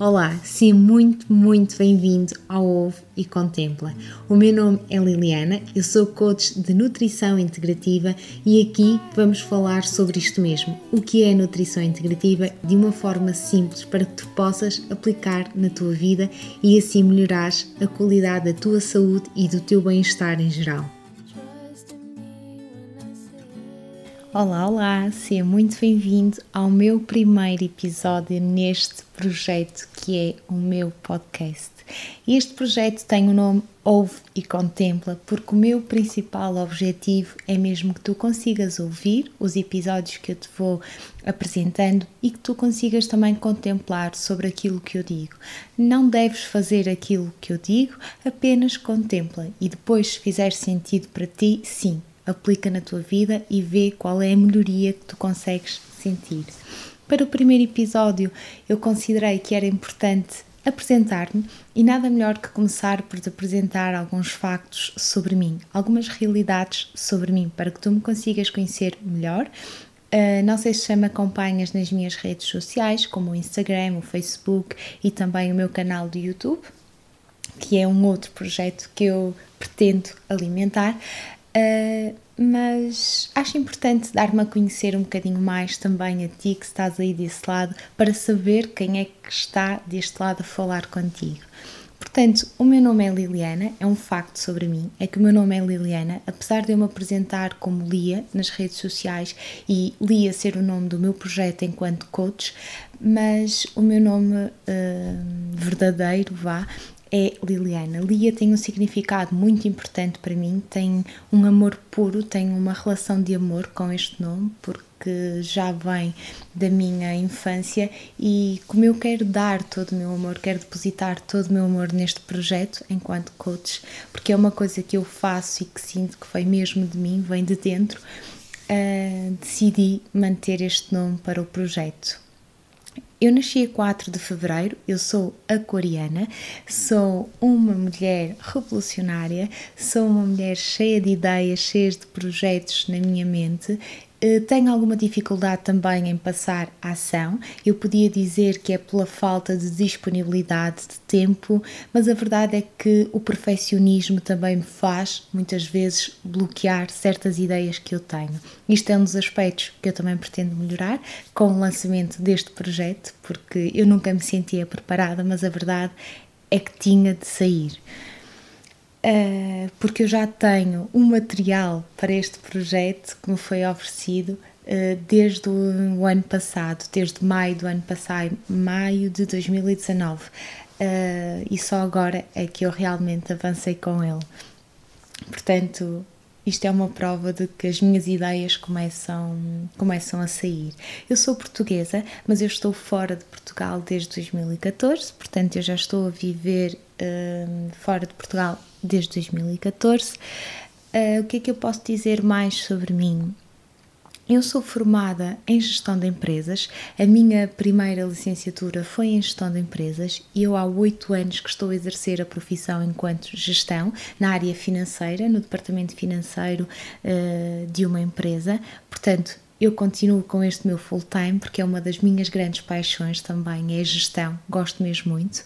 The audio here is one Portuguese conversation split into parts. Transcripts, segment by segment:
Olá, seja muito, muito bem-vindo ao Ouve e Contempla. O meu nome é Liliana, eu sou coach de nutrição integrativa e aqui vamos falar sobre isto mesmo, o que é nutrição integrativa de uma forma simples para que tu possas aplicar na tua vida e assim melhorares a qualidade da tua saúde e do teu bem-estar em geral. Olá, olá, seja muito bem-vindo ao meu primeiro episódio neste projeto que é o meu podcast. Este projeto tem o nome Ouve e Contempla, porque o meu principal objetivo é mesmo que tu consigas ouvir os episódios que eu te vou apresentando e que tu consigas também contemplar sobre aquilo que eu digo. Não deves fazer aquilo que eu digo, apenas contempla e depois, se fizer sentido para ti, sim, aplica na tua vida e vê qual é a melhoria que tu consegues sentir. Para o primeiro episódio, eu considerei que era importante apresentar-me e nada melhor que começar por te apresentar alguns factos sobre mim, algumas realidades sobre mim, para que tu me consigas conhecer melhor. Uh, não sei se me acompanhas nas minhas redes sociais, como o Instagram, o Facebook e também o meu canal do YouTube, que é um outro projeto que eu pretendo alimentar. Uh, mas acho importante dar-me a conhecer um bocadinho mais também a ti que estás aí desse lado para saber quem é que está deste lado a falar contigo. Portanto, o meu nome é Liliana, é um facto sobre mim, é que o meu nome é Liliana, apesar de eu me apresentar como Lia nas redes sociais e Lia ser o nome do meu projeto enquanto coach, mas o meu nome uh, verdadeiro, vá, é Liliana. Lia tem um significado muito importante para mim, tem um amor puro, tem uma relação de amor com este nome, porque já vem da minha infância e como eu quero dar todo o meu amor, quero depositar todo o meu amor neste projeto enquanto coach, porque é uma coisa que eu faço e que sinto que vem mesmo de mim, vem de dentro, uh, decidi manter este nome para o projeto. Eu nasci a 4 de fevereiro, eu sou aquariana, sou uma mulher revolucionária, sou uma mulher cheia de ideias, cheia de projetos na minha mente tenho alguma dificuldade também em passar a ação. Eu podia dizer que é pela falta de disponibilidade de tempo, mas a verdade é que o perfeccionismo também me faz, muitas vezes, bloquear certas ideias que eu tenho. Isto é um dos aspectos que eu também pretendo melhorar com o lançamento deste projeto, porque eu nunca me sentia preparada, mas a verdade é que tinha de sair. Uh, porque eu já tenho um material para este projeto que me foi oferecido uh, desde o, ano passado, desde maio do ano passado, maio de 2019, uh, eh, e só agora é que eu realmente avancei com ele. Portanto, isto é uma prova de que as minhas ideias começam, começam a sair. Eu sou portuguesa, mas eu estou fora de Portugal desde 2014, portanto, eu já estou a viver uh, fora de Portugal desde 2014. Uh, eh, o que é que eu posso dizer mais sobre mim? Eu sou formada em gestão de empresas. A minha primeira licenciatura foi em gestão de empresas e eu há oito anos que estou a exercer a profissão enquanto gestão na área financeira, no departamento financeiro uh, de uma empresa. Portanto, eu continuo com este meu full time porque é uma das minhas grandes paixões também, é a gestão, gosto mesmo muito.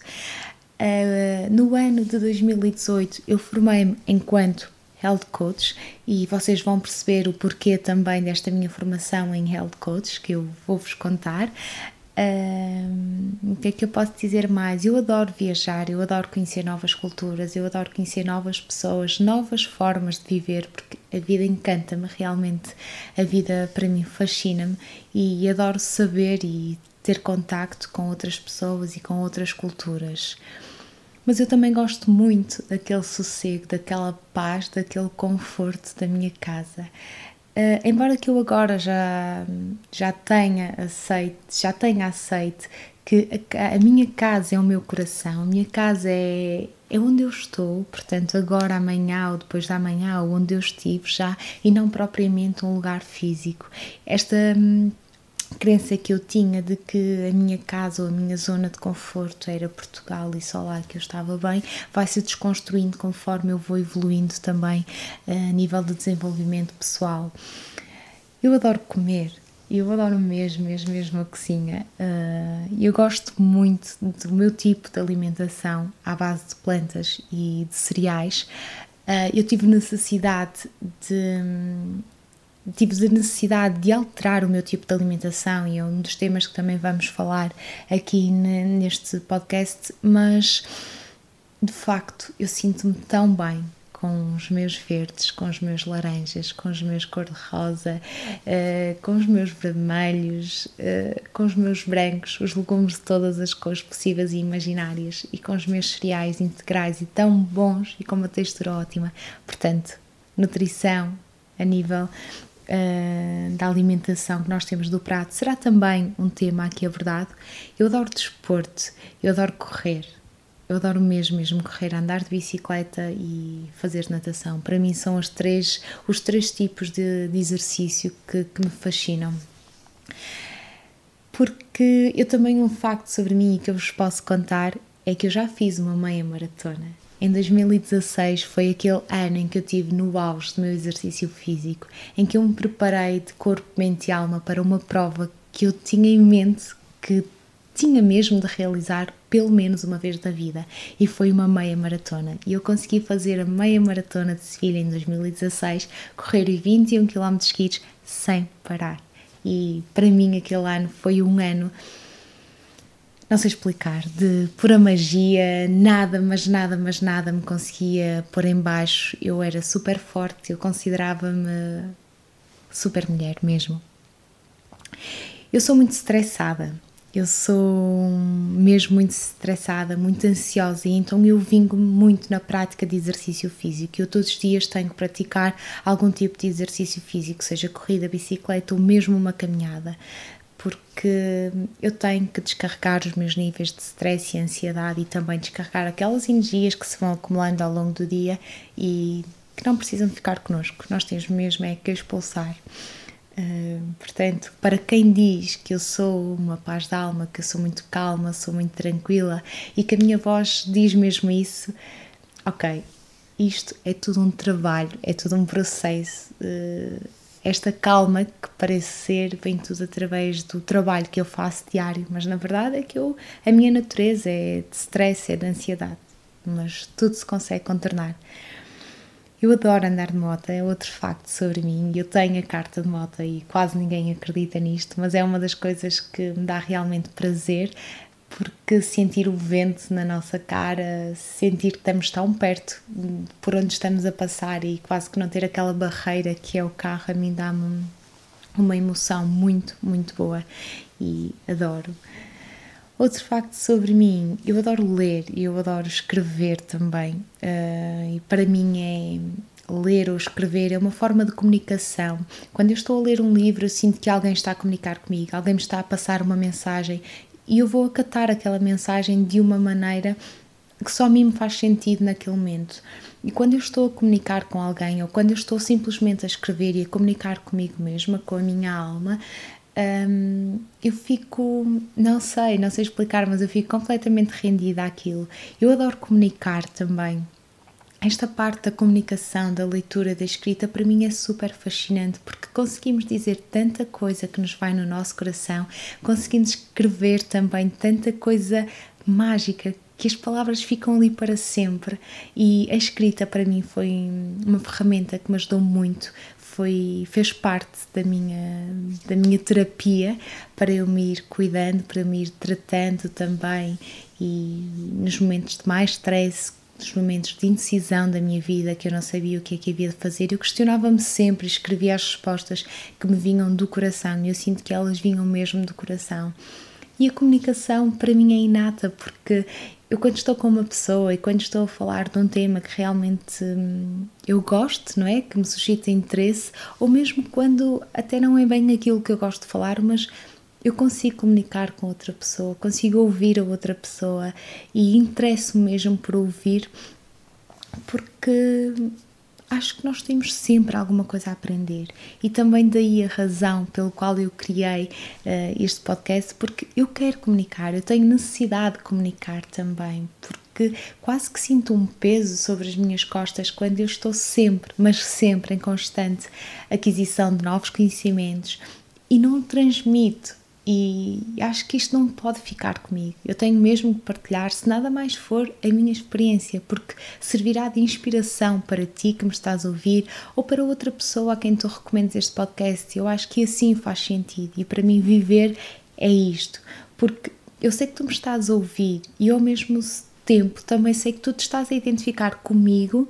Uh, no ano de 2018 eu formei-me enquanto Health Coach e vocês vão perceber o porquê também desta minha formação em Health Coach que eu vou-vos contar. Uh, o que é que eu posso dizer mais? Eu adoro viajar, eu adoro conhecer novas culturas, eu adoro conhecer novas pessoas, novas formas de viver, porque a vida encanta-me realmente. A vida para mim fascina-me e adoro saber e ter contacto com outras pessoas e com outras culturas mas eu também gosto muito daquele sossego, daquela paz, daquele conforto da minha casa. Uh, embora que eu agora já, já tenha aceito, já tenha aceito que a, a, minha casa é o meu coração, a minha casa é, é onde eu estou, portanto, agora, amanhã ou depois da manhã, ou onde eu estive já, e não propriamente um lugar físico. Esta hum, crença que eu tinha de que a minha casa ou a minha zona de conforto era Portugal e só lá que eu estava bem, vai se desconstruindo conforme eu vou evoluindo também eh, a nível de desenvolvimento pessoal. Eu adoro comer, Eu adoro mesmo, mesmo, mesmo a cozinha. Uh, eu gosto muito do meu tipo de alimentação à base de plantas e de cereais. Uh, eu tive necessidade de tive de necessidade de alterar o meu tipo de alimentação e é um dos temas que também vamos falar aqui neste podcast, mas de facto eu sinto-me tão bem com os meus verdes, com os meus laranjas, com os meus cor-de-rosa, uh, com os meus vermelhos, uh, com os meus brancos, os legumes de todas as cores possíveis e imaginárias e com os meus cereais integrais e tão bons e com uma textura ótima. Portanto, nutrição a nível uh, da alimentação que nós temos do prato será também um tema aqui abordado. Eu adoro desporto, eu adoro correr, eu adoro mesmo, mesmo correr, andar de bicicleta e fazer natação. Para mim são os três, os três tipos de, de exercício que, que me fascinam. Porque eu também um facto sobre mim que eu vos posso contar é que eu já fiz uma meia maratona em 2016 foi aquele ano em que eu tive no auge do meu exercício físico, em que eu me preparei de corpo, mente e alma para uma prova que eu tinha em mente que tinha mesmo de realizar pelo menos uma vez na vida e foi uma meia maratona. E eu consegui fazer a meia maratona de Sevilha em 2016, correr 21 km seguidos sem parar. E para mim aquele ano foi um ano não sei explicar, de pura magia, nada, mas nada, mas nada me conseguia pôr em baixo. Eu era super forte, eu considerava-me super mulher mesmo. Eu sou muito estressada, eu sou mesmo muito estressada, muito ansiosa e então eu vingo muito na prática de exercício físico. Eu todos os dias tenho que praticar algum tipo de exercício físico, seja corrida, bicicleta ou mesmo uma caminhada porque eu tenho que descarregar os meus níveis de stress e ansiedade e também descarregar aquelas energias que se vão acumulando ao longo do dia e que não precisam ficar connosco, nós temos mesmo é que expulsar. Portanto, para quem diz que eu sou uma paz de alma, que eu sou muito calma, sou muito tranquila e que a minha voz diz mesmo isso, ok, isto é tudo um trabalho, é tudo um processo. Uh, esta calma que parece ser vem tudo através do trabalho que eu faço diário, mas na verdade é que eu, a minha natureza é de stress, é de ansiedade, mas tudo se consegue contornar. Eu adoro andar de moto, é outro facto sobre mim. Eu tenho a carta de moto e quase ninguém acredita nisto, mas é uma das coisas que me dá realmente prazer porque sentir o vento na nossa cara, sentir que estamos tão perto por onde estamos a passar e quase que não ter aquela barreira que é o carro, a mim dá-me uma emoção muito, muito boa e adoro. Outro facto sobre mim, eu adoro ler e eu adoro escrever também, uh, e para mim é ler ou escrever é uma forma de comunicação. Quando eu estou a ler um livro, eu sinto que alguém está a comunicar comigo, alguém me está a passar uma mensagem e eu vou acatar aquela mensagem de uma maneira que só a mim me faz sentido naquele momento. E quando eu estou a comunicar com alguém ou quando eu estou simplesmente a escrever e a comunicar comigo mesma, com a minha alma, um, eu fico, não sei, não sei explicar, mas eu fico completamente rendida àquilo. Eu adoro comunicar também esta parte da comunicação, da leitura, da escrita, para mim é super fascinante porque conseguimos dizer tanta coisa que nos vai no nosso coração, conseguimos escrever também tanta coisa mágica que as palavras ficam ali para sempre e a escrita para mim foi uma ferramenta que me ajudou muito foi fez parte da minha da minha terapia para eu me ir cuidando para me ir tratando também e nos momentos de mais stress dos momentos de indecisão da minha vida, que eu não sabia o que é que havia de fazer, eu questionava-me sempre, escrevia as respostas que me vinham do coração e eu sinto que elas vinham mesmo do coração. E a comunicação para mim é inata, porque eu quando estou com uma pessoa e quando estou a falar de um tema que realmente hum, eu gosto, não é? Que me suscita interesse, ou mesmo quando até não é bem aquilo que eu gosto de falar, mas eu consigo comunicar com outra pessoa, consigo ouvir a outra pessoa e interesso mesmo por ouvir, porque acho que nós temos sempre alguma coisa a aprender e também daí a razão pelo qual eu criei uh, este podcast, porque eu quero comunicar, eu tenho necessidade de comunicar também, porque quase que sinto um peso sobre as minhas costas quando eu estou sempre, mas sempre em constante aquisição de novos conhecimentos, e não transmito. E acho que isto não pode ficar comigo. Eu tenho mesmo que partilhar, se nada mais for, a minha experiência, porque servirá de inspiração para ti que me estás a ouvir ou para outra pessoa a quem tu recomendes este podcast. Eu acho que assim faz sentido e para mim viver é isto, porque eu sei que tu me estás a ouvir e ao mesmo tempo também sei que tu te estás a identificar comigo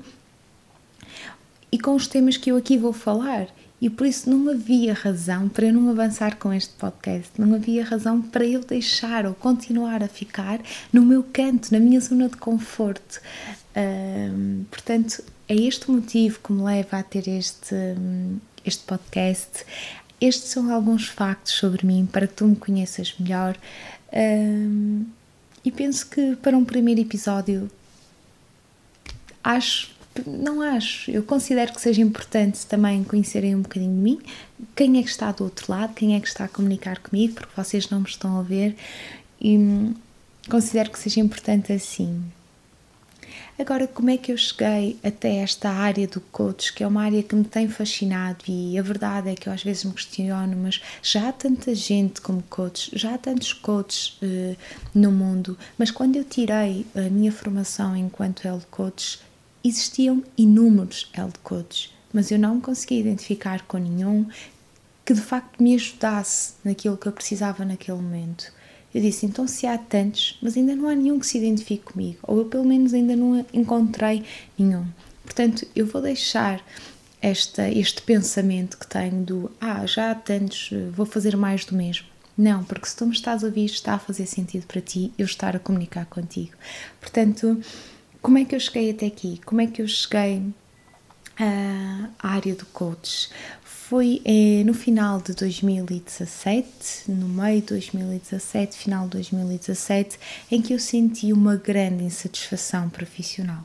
e com os temas que eu aqui vou falar. E por isso não havia razão para eu não avançar com este podcast, não havia razão para eu deixar ou continuar a ficar no meu canto, na minha zona de conforto. Portanto, é este o motivo que me leva a ter este, este podcast. Estes são alguns factos sobre mim para que tu me conheças melhor. E penso que para um primeiro episódio acho não acho. Eu considero que seja importante também conhecerem um bocadinho de mim, quem é que está do outro lado, quem é que está a comunicar comigo, porque vocês não me estão a ver e hum, considero que seja importante assim. Agora, como é que eu cheguei até esta área do coach, que é uma área que me tem fascinado e a verdade é que eu às vezes me questiono, mas já há tanta gente como coach, já há tantos coaches uh, no mundo, mas quando eu tirei a minha formação enquanto health coach, existiam inúmeros coaches, mas eu não me conseguia identificar com nenhum que de facto me ajudasse naquilo que eu precisava naquele momento. Eu disse, então se há tantos, mas ainda não há nenhum que se identifique comigo, ou eu pelo menos ainda não encontrei nenhum. Portanto, eu vou deixar esta, este pensamento que tenho do, ah, já há tantos, vou fazer mais do mesmo. Não, porque se tu me estás a ouvir, está a fazer sentido para ti eu estar a comunicar contigo. Portanto, como é que eu cheguei até aqui? Como é que eu cheguei à área do coach? Foi eh, no final de 2017, no meio de 2017, final de 2017, em que eu senti uma grande insatisfação profissional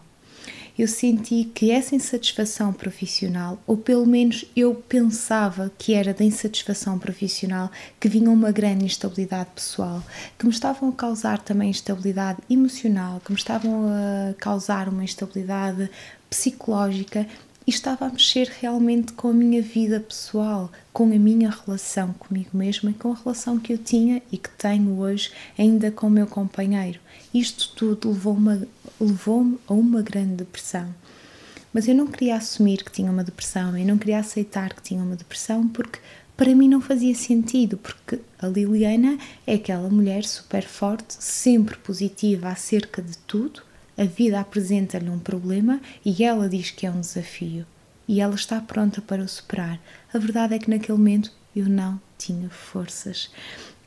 eu senti que essa insatisfação profissional, ou pelo menos eu pensava que era da insatisfação profissional, que vinha uma grande instabilidade pessoal, que me estavam a causar também instabilidade emocional, que me estavam a causar uma instabilidade psicológica e estava a mexer realmente com a minha vida pessoal, com a minha relação comigo mesma e com a relação que eu tinha e que tenho hoje ainda com o meu companheiro. Isto tudo levou-me levou a uma grande depressão. Mas eu não queria assumir que tinha uma depressão, eu não queria aceitar que tinha uma depressão porque para mim não fazia sentido, porque a Liliana é aquela mulher super forte, sempre positiva acerca de tudo, a vida apresenta-lhe um problema e ela diz que é um desafio e ela está pronta para o superar. A verdade é que naquele momento eu não tinha forças.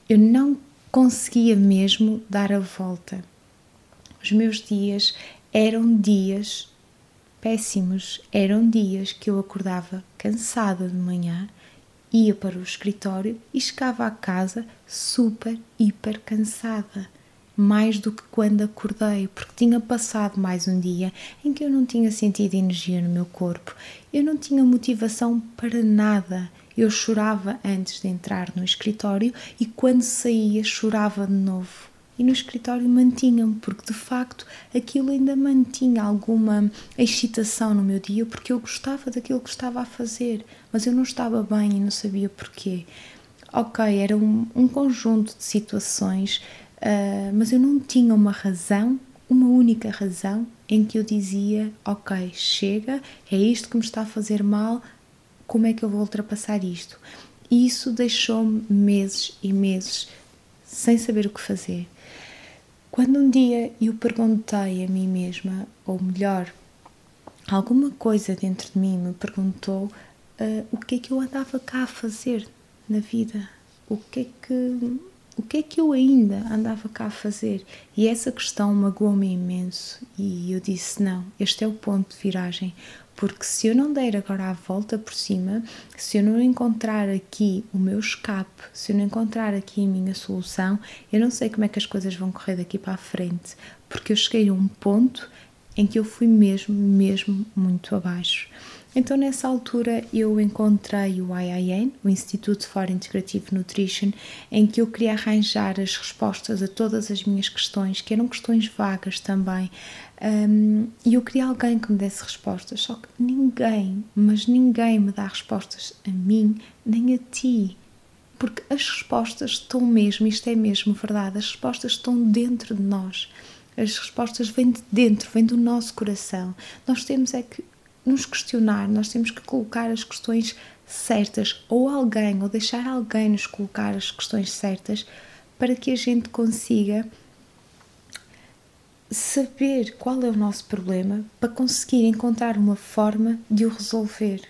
Eu não conseguia mesmo dar a volta. Os meus dias eram dias péssimos, eram dias que eu acordava cansada de manhã, ia para o escritório e chegava à casa super, hiper cansada mais do que quando acordei, porque tinha passado mais um dia em que eu não tinha sentido energia no meu corpo, eu não tinha motivação para nada. Eu chorava antes de entrar no escritório e quando saía chorava de novo. E no escritório mantinha-me, porque de facto aquilo ainda mantinha alguma excitação no meu dia, porque eu gostava daquilo que estava a fazer, mas eu não estava bem e não sabia porquê. Ok, era um, um conjunto de situações Uh, mas eu não tinha uma razão, uma única razão em que eu dizia: Ok, chega, é isto que me está a fazer mal, como é que eu vou ultrapassar isto? E isso deixou-me meses e meses sem saber o que fazer. Quando um dia eu perguntei a mim mesma, ou melhor, alguma coisa dentro de mim me perguntou uh, o que é que eu andava cá a fazer na vida, o que é que o que é que eu ainda andava cá a fazer? E essa questão magoou-me imenso e eu disse: não, este é o ponto de viragem, porque se eu não der agora a volta por cima, se eu não encontrar aqui o meu escape, se eu não encontrar aqui a minha solução, eu não sei como é que as coisas vão correr daqui para a frente, porque eu cheguei a um ponto em que eu fui mesmo, mesmo muito abaixo. Então, nessa altura, eu encontrei o IIN, o Institute for Integrative Nutrition, em que eu queria arranjar as respostas a todas as minhas questões, que eram questões vagas também. Um, e eu queria alguém que me desse respostas, só que ninguém, mas ninguém me dá respostas a mim nem a ti. porque as respostas estão mesmo, isto é mesmo verdade, as respostas estão dentro de nós. As respostas vêm de dentro, vêm do nosso coração. Nós temos é que nos questionar, nós temos que colocar as questões certas, ou alguém, ou deixar alguém nos colocar as questões certas para que a gente consiga saber qual é o nosso problema para conseguir encontrar uma forma de o resolver.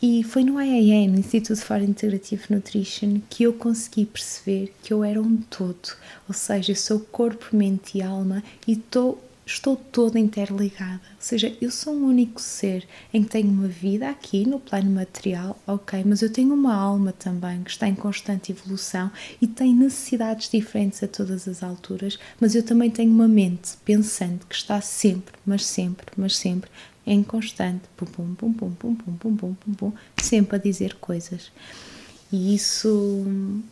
E foi no IAN, no Instituto for Integrative Nutrition, que eu consegui perceber que eu era um todo, ou seja, eu sou corpo, mente e alma e estou estou toda interligada. Ou seja, eu sou um único ser em que tenho uma vida aqui no plano material, ok, mas eu tenho uma alma também que está em constante evolução e tem necessidades diferentes a todas as alturas, mas eu também tenho uma mente pensante que está sempre, mas sempre, mas sempre em constante pum pum pum pum pum pum pum pum pum, sempre a dizer coisas e isso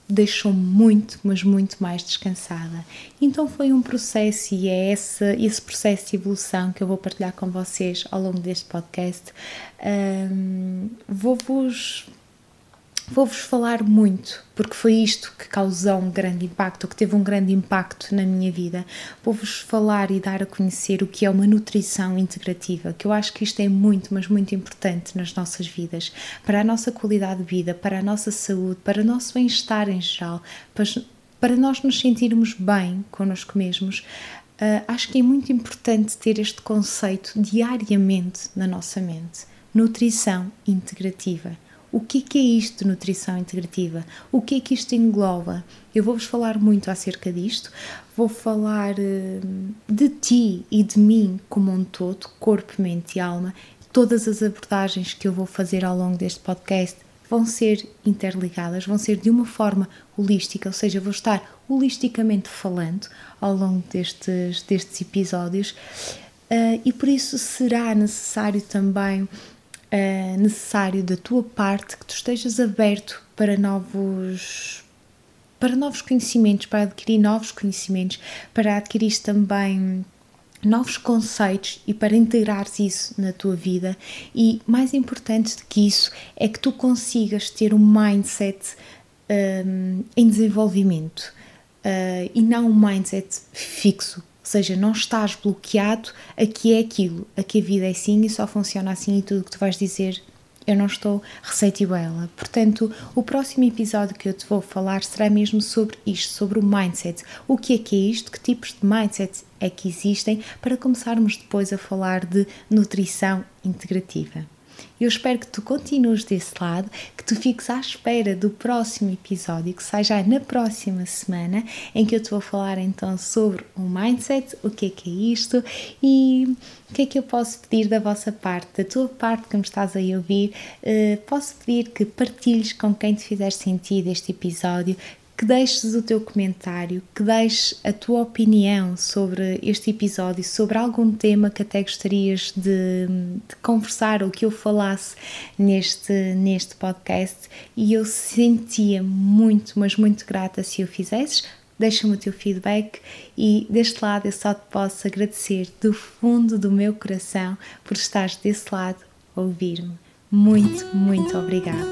deixou-me muito, mas muito mais descansada. Então foi um processo e é esse, esse processo de evolução que eu vou partilhar com vocês ao longo deste podcast. Um, Vou-vos Vou-vos falar muito, porque foi isto que causou um grande impacto, que teve um grande impacto na minha vida. Vou-vos falar e dar a conhecer o que é uma nutrição integrativa, que eu acho que isto é muito, mas muito importante nas nossas vidas, para a nossa qualidade de vida, para a nossa saúde, para o nosso bem-estar em geral, para, nós nos sentirmos bem connosco mesmos. Uh, acho que é muito importante ter este conceito diariamente na nossa mente. Nutrição integrativa o que, que é isto nutrição integrativa? O que é que isto engloba? Eu vou-vos falar muito acerca disto, vou falar hum, de ti e de mim como um todo, corpo, mente e alma. Todas as abordagens que eu vou fazer ao longo deste podcast vão ser interligadas, vão ser de uma forma holística, ou seja, vou estar holisticamente falando ao longo destes, destes episódios uh, e por isso será necessário também uh, necessário da tua parte que tu estejas aberto para novos para novos conhecimentos, para adquirir novos conhecimentos, para adquirir também novos conceitos e para integrares isso na tua vida. E mais importante do que isso é que tu consigas ter um mindset um, em desenvolvimento uh, e não um mindset fixo, seja, não estás bloqueado, aqui é aquilo, aqui a vida é assim e só funciona assim e tudo o que tu vais dizer eu não estou receptivo a ela. Portanto, o próximo episódio que eu te vou falar será mesmo sobre isto, sobre o mindset. O que é que é isto? Que tipos de mindset é que existem? Para começarmos depois a falar de nutrição integrativa. Eu espero que tu continues desse lado, que tu fiques à espera do próximo episódio, que sai já na próxima semana, em que eu te vou falar então sobre o mindset, o que é que é isto e o que é que eu posso pedir da vossa parte, da tua parte que me estás a ouvir. Uh, posso pedir que partilhes com quem te fizer sentido este episódio, que deixes o teu comentário, que deixes a tua opinião sobre este episódio, sobre algum tema que até gostarias de, de, conversar ou que eu falasse neste, neste podcast. E eu sentia muito, mas muito grata se o fizesses. Deixa-me o teu feedback e deste lado eu só te posso agradecer do fundo do meu coração por estares desse lado a ouvir-me. Muito, muito obrigada.